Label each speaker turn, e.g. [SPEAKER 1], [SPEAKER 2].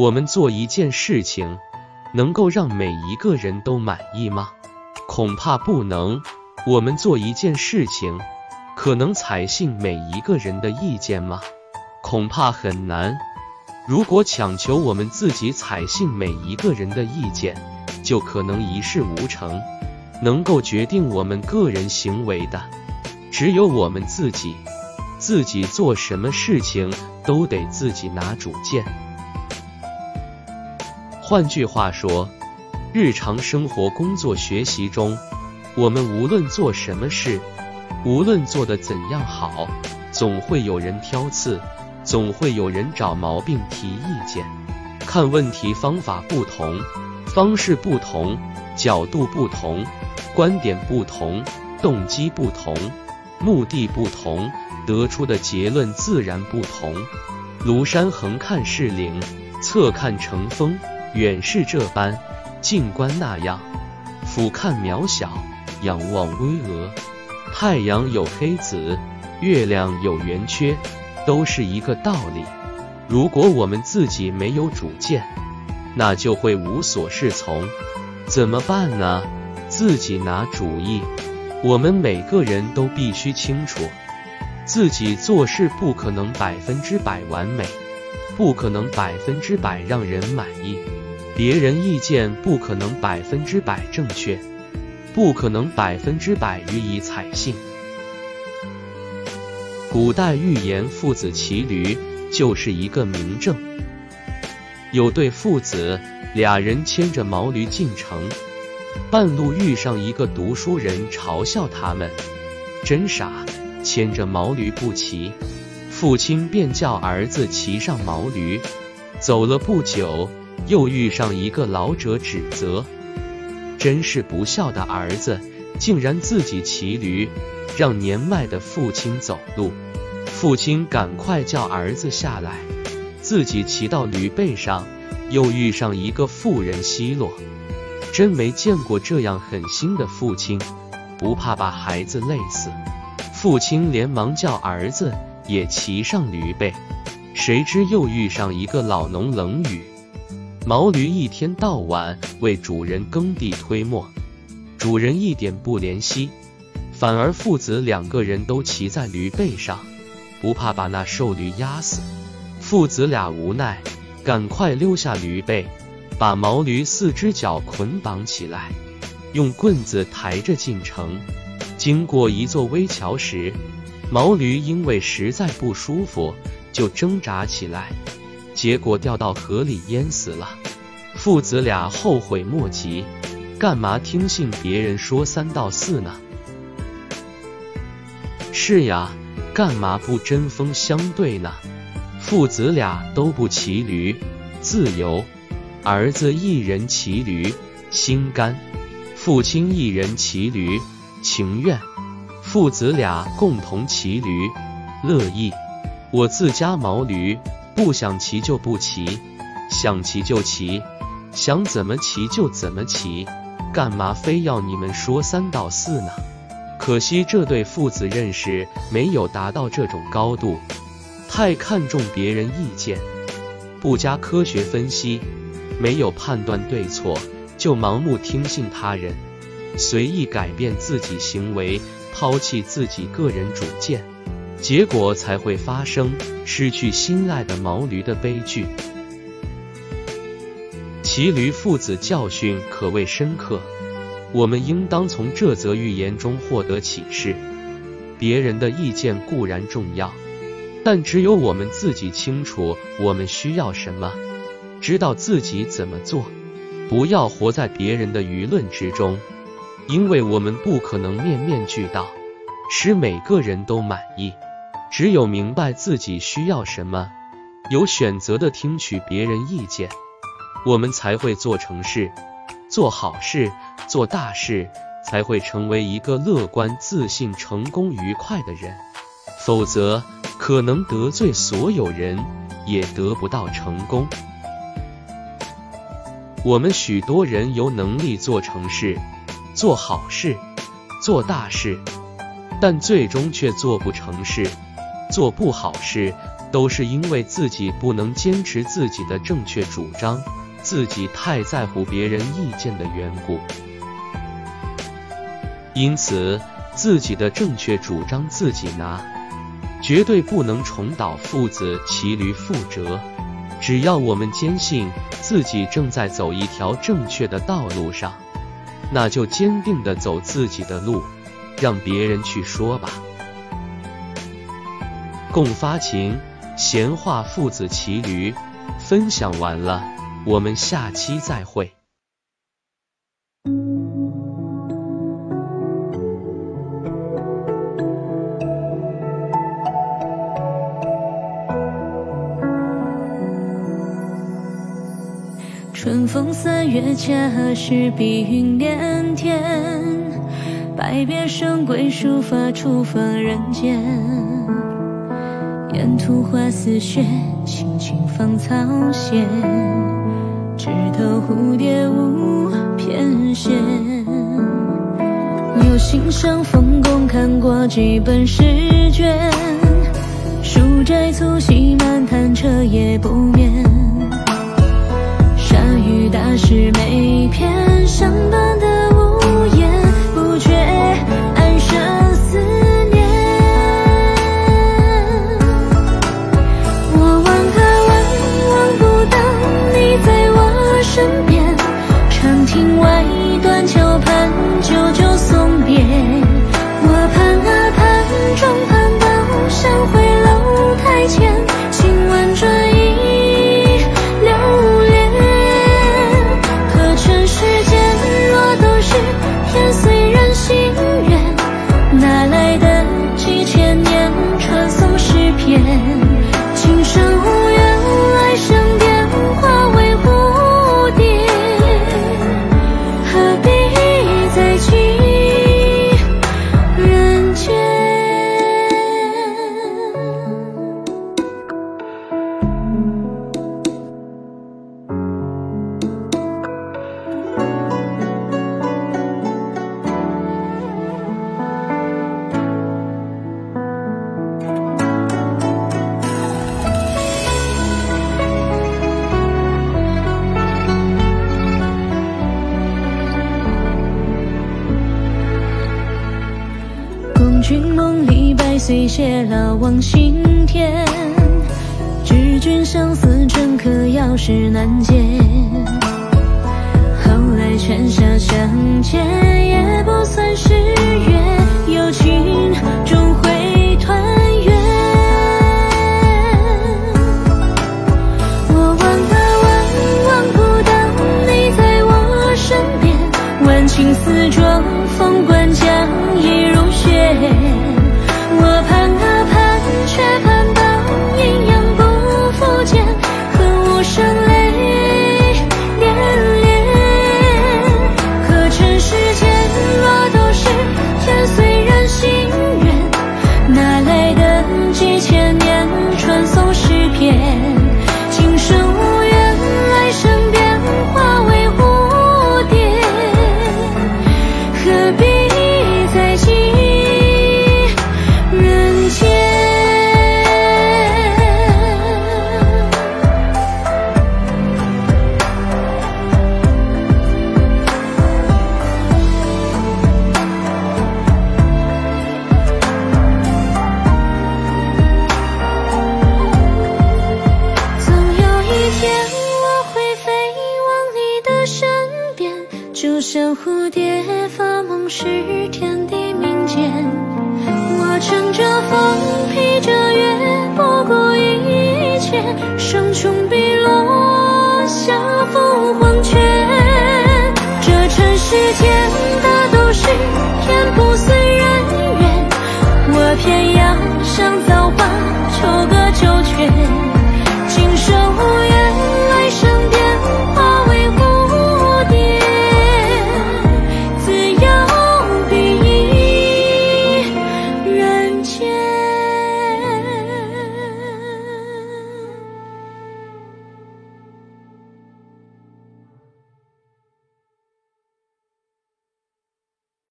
[SPEAKER 1] 我们做一件事情，能够让每一个人都满意吗？恐怕不能。我们做一件事情，可能采信每一个人的意见吗？恐怕很难。如果强求我们自己采信每一个人的意见，就可能一事无成。能够决定我们个人行为的，只有我们自己。自己做什么事情都得自己拿主见。换句话说，日常生活、工作、学习中，我们无论做什么事，无论做得怎样好，总会有人挑刺，总会有人找毛病、提意见。看问题方法不同，方式不同，角度不同，观点不同，动机不同，目的不同。得出的结论自然不同。庐山横看是岭，侧看成峰。远视这般，近观那样。俯看渺小，仰望巍峨。太阳有黑子，月亮有圆缺，都是一个道理。如果我们自己没有主见，那就会无所适从。怎么办呢？自己拿主意。我们每个人都必须清楚。自己做事不可能百分之百完美，不可能百分之百让人满意，别人意见不可能百分之百正确，不可能百分之百予以采信。古代寓言父子骑驴就是一个明证。有对父子，俩人牵着毛驴进城，半路遇上一个读书人，嘲笑他们，真傻。牵着毛驴不骑，父亲便叫儿子骑上毛驴。走了不久，又遇上一个老者，指责：“真是不孝的儿子，竟然自己骑驴，让年迈的父亲走路。”父亲赶快叫儿子下来，自己骑到驴背上。又遇上一个妇人奚落：“真没见过这样狠心的父亲，不怕把孩子累死。”父亲连忙叫儿子也骑上驴背，谁知又遇上一个老农冷语：毛驴一天到晚为主人耕地推磨，主人一点不怜惜，反而父子两个人都骑在驴背上，不怕把那瘦驴压死。父子俩无奈，赶快溜下驴背，把毛驴四只脚捆绑起来，用棍子抬着进城。经过一座危桥时，毛驴因为实在不舒服，就挣扎起来，结果掉到河里淹死了。父子俩后悔莫及，干嘛听信别人说三道四呢？是呀，干嘛不针锋相对呢？父子俩都不骑驴，自由；儿子一人骑驴，心甘；父亲一人骑驴。情愿，父子俩共同骑驴，乐意。我自家毛驴，不想骑就不骑，想骑就骑，想怎么骑就怎么骑，干嘛非要你们说三道四呢？可惜这对父子认识没有达到这种高度，太看重别人意见，不加科学分析，没有判断对错，就盲目听信他人。随意改变自己行为，抛弃自己个人主见，结果才会发生失去心爱的毛驴的悲剧。骑驴父子教训可谓深刻，我们应当从这则寓言中获得启示。别人的意见固然重要，但只有我们自己清楚我们需要什么，知道自己怎么做，不要活在别人的舆论之中。因为我们不可能面面俱到，使每个人都满意。只有明白自己需要什么，有选择的听取别人意见，我们才会做成事，做好事，做大事，才会成为一个乐观、自信、成功、愉快的人。否则，可能得罪所有人，也得不到成功。我们许多人有能力做成事。做好事，做大事，但最终却做不成事；做不好事，都是因为自己不能坚持自己的正确主张，自己太在乎别人意见的缘故。因此，自己的正确主张自己拿，绝对不能重蹈父子骑驴覆辙。只要我们坚信自己正在走一条正确的道路上，那就坚定的走自己的路，让别人去说吧。共发情，闲话父子骑驴，分享完了，我们下期再会。
[SPEAKER 2] 春风三月，恰是碧云连天，百别神归，书法初逢人间。沿途花似雪，轻轻芳草闲，枝头蝴蝶舞翩跹。有幸相逢，共看过几本诗卷，书斋促膝漫谈，彻夜不眠。大师每篇相伴百岁偕老望心田，知君相思镌刻药石难解。后来泉下相见，也不算是缘，有情终会团圆。我望啊望，望不到你在我身边，万顷丝妆，凤冠上穷碧落下，浮